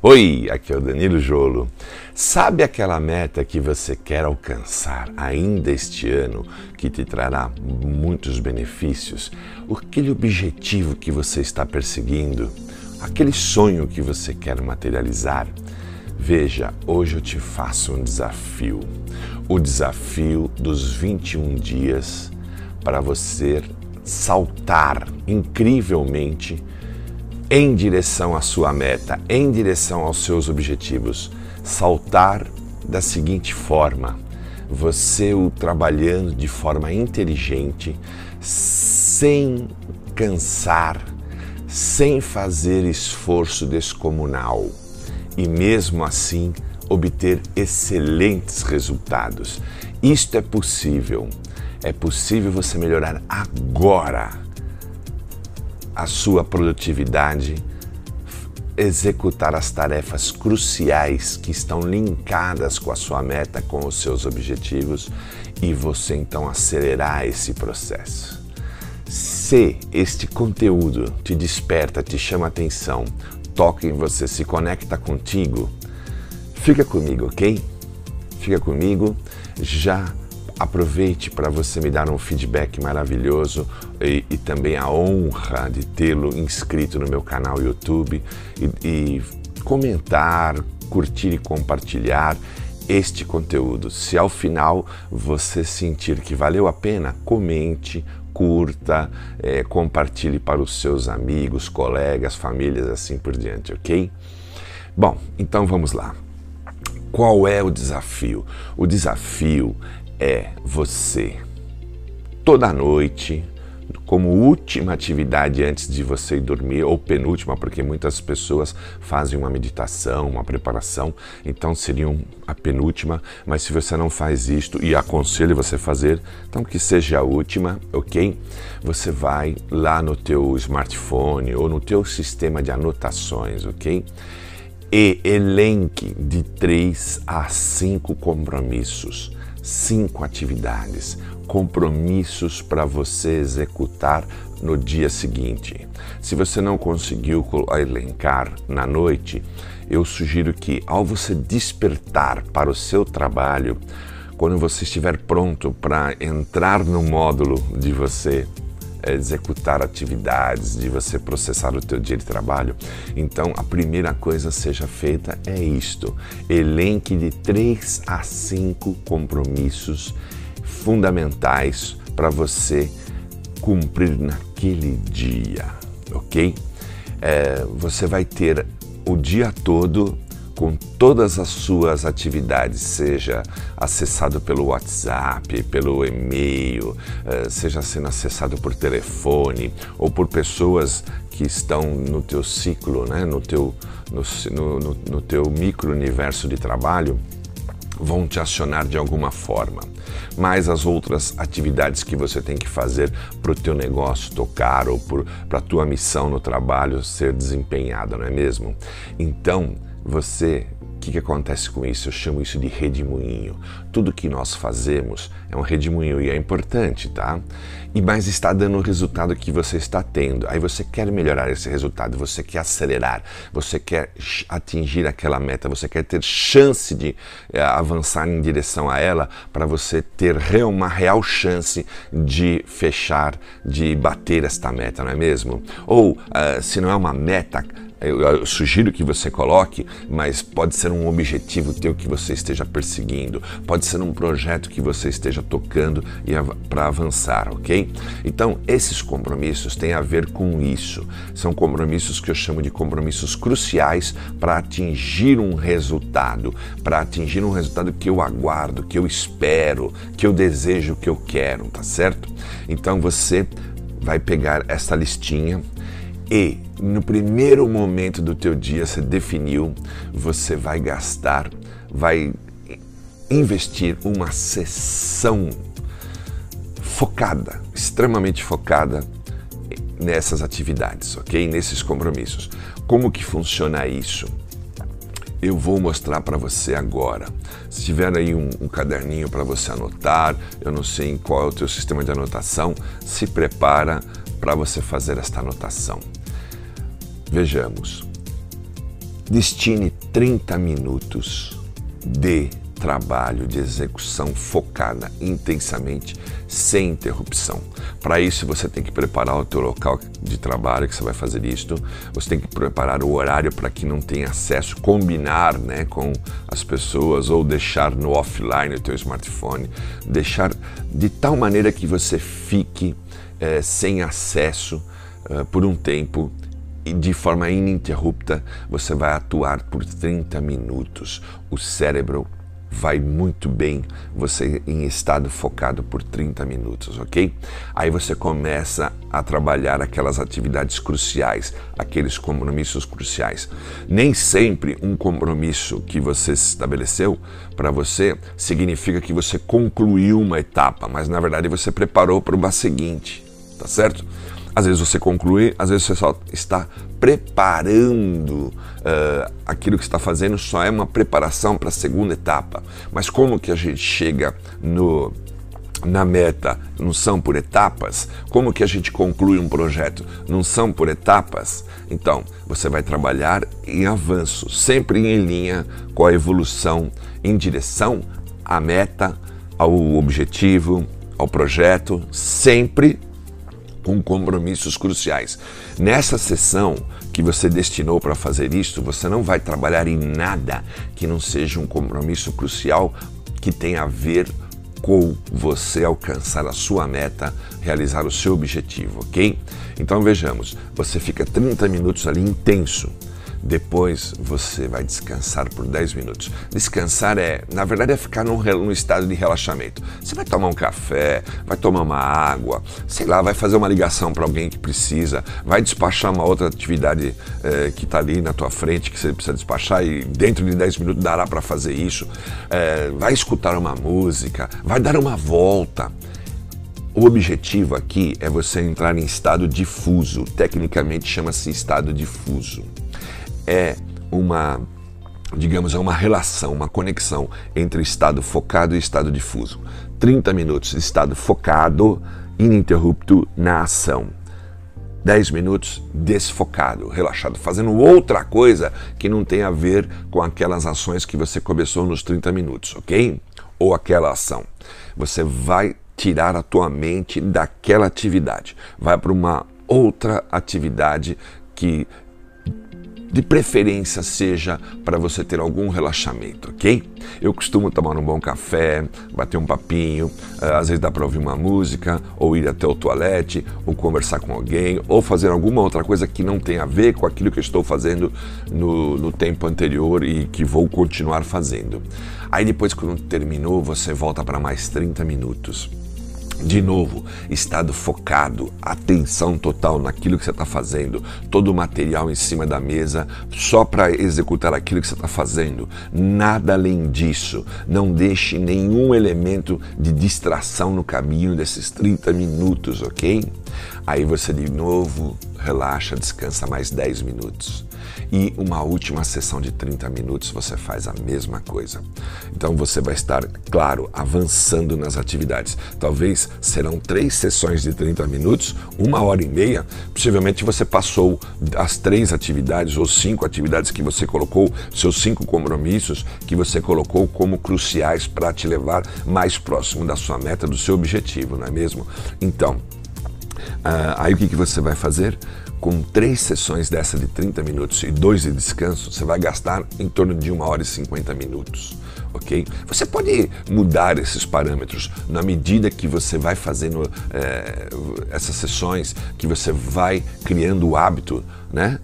Oi, aqui é o Danilo Jolo. Sabe aquela meta que você quer alcançar ainda este ano, que te trará muitos benefícios? Aquele objetivo que você está perseguindo? Aquele sonho que você quer materializar? Veja, hoje eu te faço um desafio. O desafio dos 21 dias para você saltar incrivelmente em direção à sua meta, em direção aos seus objetivos. Saltar da seguinte forma: você o trabalhando de forma inteligente, sem cansar, sem fazer esforço descomunal e mesmo assim obter excelentes resultados. Isto é possível. É possível você melhorar agora a sua produtividade, executar as tarefas cruciais que estão linkadas com a sua meta, com os seus objetivos e você então acelerar esse processo. Se este conteúdo te desperta, te chama atenção, toca em você, se conecta contigo, fica comigo, ok? Fica comigo, já aproveite para você me dar um feedback maravilhoso e, e também a honra de tê-lo inscrito no meu canal YouTube e, e comentar, curtir e compartilhar este conteúdo. Se ao final você sentir que valeu a pena, comente, curta, é, compartilhe para os seus amigos, colegas, famílias, assim por diante, ok? Bom, então vamos lá. Qual é o desafio? O desafio é você, toda noite, como última atividade antes de você dormir, ou penúltima, porque muitas pessoas fazem uma meditação, uma preparação, então seria a penúltima, mas se você não faz isto e aconselho você fazer, então que seja a última, ok? Você vai lá no teu smartphone ou no teu sistema de anotações, ok? E elenque de três a cinco compromissos cinco atividades, compromissos para você executar no dia seguinte. Se você não conseguiu elencar na noite, eu sugiro que ao você despertar para o seu trabalho, quando você estiver pronto para entrar no módulo de você executar atividades, de você processar o teu dia de trabalho, então a primeira coisa seja feita é isto: elenque de três a cinco compromissos fundamentais para você cumprir naquele dia, ok? É, você vai ter o dia todo com todas as suas atividades, seja acessado pelo WhatsApp, pelo e-mail, eh, seja sendo acessado por telefone ou por pessoas que estão no teu ciclo, né, no teu, no, no, no teu micro-universo de trabalho, vão te acionar de alguma forma. Mas as outras atividades que você tem que fazer para o teu negócio tocar ou para a tua missão no trabalho ser desempenhada, não é mesmo? Então, você, que, que acontece com isso? Eu chamo isso de redemoinho. Tudo que nós fazemos é um redemoinho e é importante, tá? E mais está dando o resultado que você está tendo. Aí você quer melhorar esse resultado, você quer acelerar, você quer atingir aquela meta, você quer ter chance de é, avançar em direção a ela para você ter uma real chance de fechar, de bater esta meta, não é mesmo? Ou uh, se não é uma meta, eu, sugiro que você coloque, mas pode ser um objetivo teu que você esteja perseguindo, pode ser um projeto que você esteja tocando e para avançar, ok? Então, esses compromissos têm a ver com isso. São compromissos que eu chamo de compromissos cruciais para atingir um resultado, para atingir um resultado que eu aguardo, que eu espero, que eu desejo, que eu quero, tá certo? Então você vai pegar essa listinha e no primeiro momento do teu dia você definiu, você vai gastar, vai investir uma sessão focada, extremamente focada nessas atividades, ok? Nesses compromissos. Como que funciona isso? Eu vou mostrar para você agora. Se tiver aí um, um caderninho para você anotar, eu não sei em qual é o teu sistema de anotação, se prepara para você fazer esta anotação. Vejamos. Destine 30 minutos de trabalho de execução focada intensamente, sem interrupção. Para isso você tem que preparar o teu local de trabalho que você vai fazer isto. Você tem que preparar o horário para que não tenha acesso, combinar, né, com as pessoas ou deixar no offline o teu smartphone, deixar de tal maneira que você fique é, sem acesso é, por um tempo e de forma ininterrupta você vai atuar por 30 minutos. O cérebro vai muito bem você em estado focado por 30 minutos, ok? Aí você começa a trabalhar aquelas atividades cruciais, aqueles compromissos cruciais. Nem sempre um compromisso que você estabeleceu para você significa que você concluiu uma etapa, mas na verdade você preparou para uma seguinte, tá certo? Às vezes você conclui, às vezes você só está preparando uh, aquilo que está fazendo, só é uma preparação para a segunda etapa. Mas como que a gente chega no, na meta não são por etapas? Como que a gente conclui um projeto? Não são por etapas? Então, você vai trabalhar em avanço, sempre em linha com a evolução, em direção à meta, ao objetivo, ao projeto, sempre com compromissos cruciais. Nessa sessão que você destinou para fazer isso, você não vai trabalhar em nada que não seja um compromisso crucial que tenha a ver com você alcançar a sua meta, realizar o seu objetivo, ok? Então vejamos, você fica 30 minutos ali intenso depois você vai descansar por 10 minutos. Descansar é, na verdade, é ficar num, num, estado de relaxamento. Você vai tomar um café, vai tomar uma água, sei lá, vai fazer uma ligação para alguém que precisa, vai despachar uma outra atividade eh, que está ali na tua frente que você precisa despachar e dentro de 10 minutos dará para fazer isso. Eh, vai escutar uma música, vai dar uma volta. O objetivo aqui é você entrar em estado difuso, tecnicamente chama-se estado difuso é uma, digamos, é uma relação, uma conexão entre estado focado e estado difuso. 30 minutos de estado focado, ininterrupto na ação. 10 minutos desfocado, relaxado, fazendo outra coisa que não tem a ver com aquelas ações que você começou nos 30 minutos, ok? Ou aquela ação. Você vai tirar a tua mente daquela atividade, vai para uma outra atividade que de preferência seja para você ter algum relaxamento, ok? Eu costumo tomar um bom café, bater um papinho, eh, às vezes dá para ouvir uma música, ou ir até o toalete, ou conversar com alguém, ou fazer alguma outra coisa que não tem a ver com aquilo que eu estou fazendo no, no tempo anterior e que vou continuar fazendo. Aí depois, quando terminou, você volta para mais 30 minutos de novo, estado focado, atenção total naquilo que você está fazendo, todo o material em cima da mesa, só para executar aquilo que você está fazendo, nada além disso. Não deixe nenhum elemento de distração no caminho desses 30 minutos, ok? Aí você de novo relaxa, descansa mais 10 minutos e uma última sessão de 30 minutos você faz a mesma coisa. Então você vai estar, claro, avançando nas atividades. Talvez serão três sessões de 30 minutos, uma hora e meia. Possivelmente você passou as três atividades ou cinco atividades que você colocou, seus cinco compromissos que você colocou como cruciais para te levar mais próximo da sua meta, do seu objetivo, não é mesmo? Então, uh, aí o que, que você vai fazer? com três sessões dessa de 30 minutos e dois de descanso, você vai gastar em torno de uma hora e 50 minutos. Ok? Você pode mudar esses parâmetros na medida que você vai fazendo é, essas sessões, que você vai criando o hábito, né?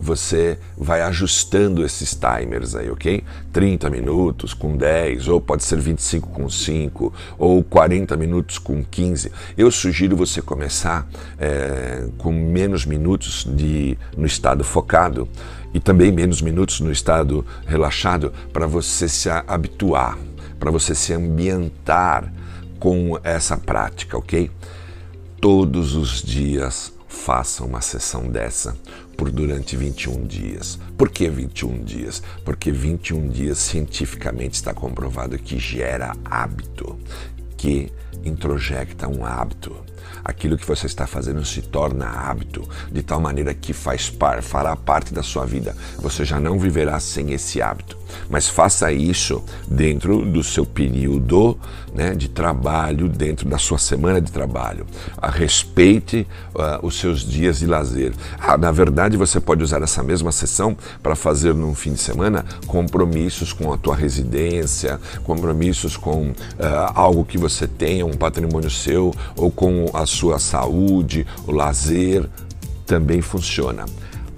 Você vai ajustando esses timers aí, ok? 30 minutos com 10, ou pode ser 25 com 5, ou 40 minutos com 15. Eu sugiro você começar é, com menos minutos de, no estado focado e também menos minutos no estado relaxado para você se habituar, para você se ambientar com essa prática, ok? Todos os dias faça uma sessão dessa por durante 21 dias. Por que 21 dias? Porque 21 dias cientificamente está comprovado que gera hábito, que introjecta um hábito. Aquilo que você está fazendo se torna hábito, de tal maneira que faz par, fará parte da sua vida. Você já não viverá sem esse hábito. Mas faça isso dentro do seu período né, de trabalho, dentro da sua semana de trabalho. A respeite uh, os seus dias de lazer. Ah, na verdade, você pode usar essa mesma sessão para fazer num fim de semana compromissos com a tua residência, compromissos com uh, algo que você tenha, um patrimônio seu, ou com a sua saúde, o lazer, também funciona.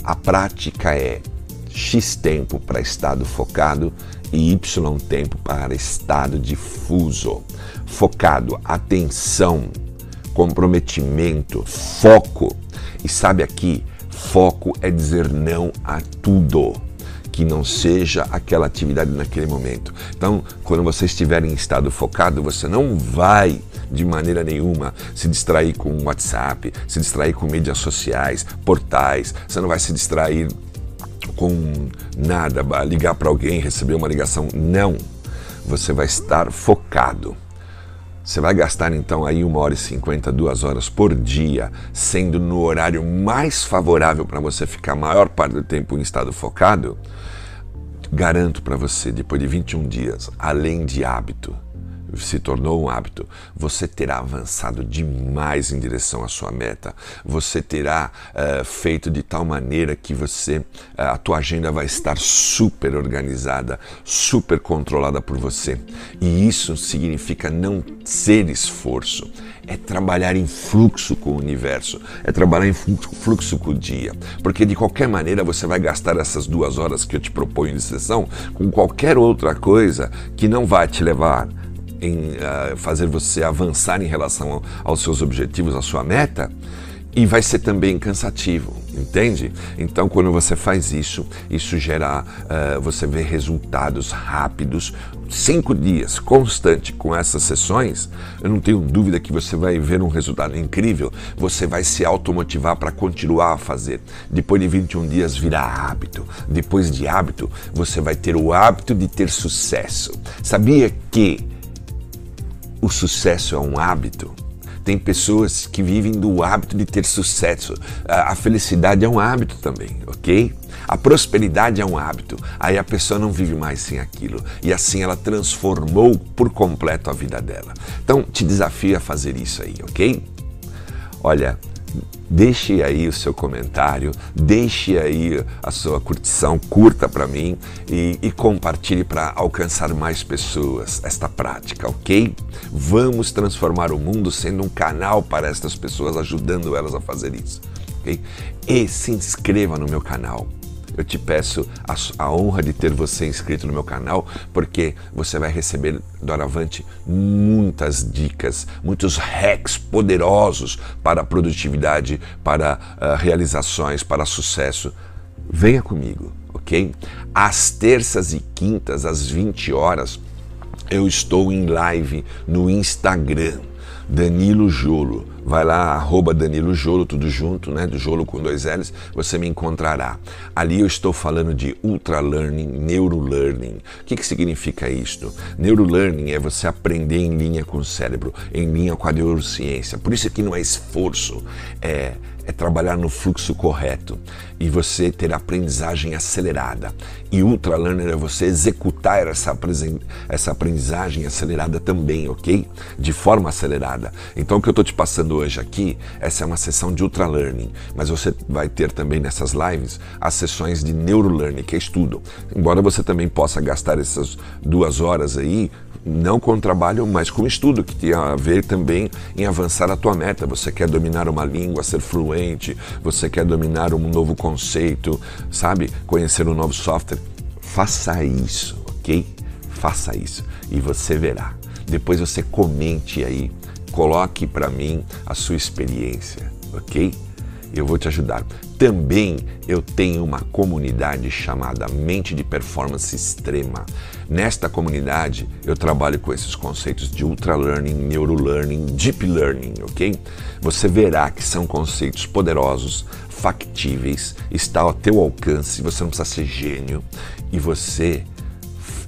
A prática é X tempo para estado focado e Y tempo para estado difuso. Focado, atenção, comprometimento, foco. E sabe aqui, foco é dizer não a tudo que não seja aquela atividade naquele momento. Então, quando você estiver em estado focado, você não vai de maneira nenhuma se distrair com WhatsApp, se distrair com mídias sociais, portais, você não vai se distrair com nada, ligar para alguém, receber uma ligação. Não. Você vai estar focado. Você vai gastar então aí uma hora e cinquenta, duas horas por dia, sendo no horário mais favorável para você ficar a maior parte do tempo em estado focado. Garanto para você, depois de 21 dias, além de hábito, se tornou um hábito, você terá avançado demais em direção à sua meta. Você terá uh, feito de tal maneira que você, uh, a tua agenda vai estar super organizada, super controlada por você. E isso significa não ser esforço, é trabalhar em fluxo com o universo, é trabalhar em fluxo com o dia. Porque de qualquer maneira você vai gastar essas duas horas que eu te proponho de sessão com qualquer outra coisa que não vai te levar em uh, fazer você avançar em relação aos seus objetivos, à sua meta, e vai ser também cansativo, entende? Então, quando você faz isso, isso gera, uh, você vê resultados rápidos, cinco dias, constante com essas sessões, eu não tenho dúvida que você vai ver um resultado incrível, você vai se automotivar para continuar a fazer. Depois de 21 dias virá hábito, depois de hábito, você vai ter o hábito de ter sucesso. Sabia que o sucesso é um hábito. Tem pessoas que vivem do hábito de ter sucesso. A felicidade é um hábito também, ok? A prosperidade é um hábito. Aí a pessoa não vive mais sem aquilo. E assim ela transformou por completo a vida dela. Então te desafio a fazer isso aí, ok? Olha, Deixe aí o seu comentário, deixe aí a sua curtição, curta para mim e, e compartilhe para alcançar mais pessoas esta prática, ok? Vamos transformar o mundo sendo um canal para estas pessoas, ajudando elas a fazer isso, ok? E se inscreva no meu canal eu te peço a, a, honra de ter você inscrito no meu canal, porque você vai receber doravante muitas dicas, muitos hacks poderosos para produtividade, para uh, realizações, para sucesso. Venha comigo, ok? Às terças e quintas, às 20 horas, eu estou em live no Instagram Danilo Jolo. Vai lá, arroba Danilo Jolo, tudo junto, né? Do Jolo com dois L's, você me encontrará. Ali eu estou falando de Ultra Learning, Neurolearning. O que, que significa isto? Neurolearning é você aprender em linha com o cérebro, em linha com a neurociência. Por isso aqui não é esforço, é é trabalhar no fluxo correto e você ter aprendizagem acelerada. E Ultra Learner é você executar essa, essa aprendizagem acelerada também, ok? De forma acelerada. Então, o que eu estou te passando hoje aqui, essa é uma sessão de Ultra Learning, mas você vai ter também nessas lives as sessões de Neuro Learning, que é estudo. Embora você também possa gastar essas duas horas aí não com trabalho, mas com estudo, que tem a ver também em avançar a tua meta. Você quer dominar uma língua, ser fluente, você quer dominar um novo conceito, sabe? Conhecer um novo software. Faça isso, ok? Faça isso e você verá. Depois você comente aí, coloque para mim a sua experiência, ok? Eu vou te ajudar. Também eu tenho uma comunidade chamada Mente de Performance Extrema. Nesta comunidade eu trabalho com esses conceitos de ultra learning, neuro learning, deep learning, ok? Você verá que são conceitos poderosos, factíveis, está ao teu alcance, você não precisa ser gênio e você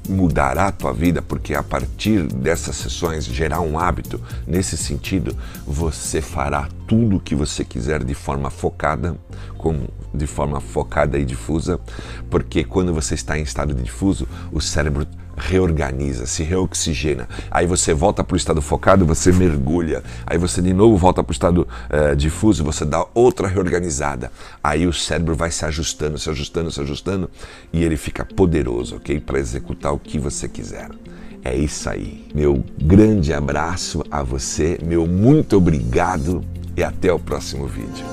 mudará a tua vida, porque a partir dessas sessões gerar um hábito nesse sentido, você fará tudo o que você quiser de forma focada, com, de forma focada e difusa, porque quando você está em estado difuso, o cérebro reorganiza, se reoxigena. Aí você volta para o estado focado, você mergulha. Aí você de novo volta para o estado uh, difuso, você dá outra reorganizada. Aí o cérebro vai se ajustando, se ajustando, se ajustando e ele fica poderoso, ok? Para executar o que você quiser. É isso aí. Meu grande abraço a você, meu muito obrigado e até o próximo vídeo.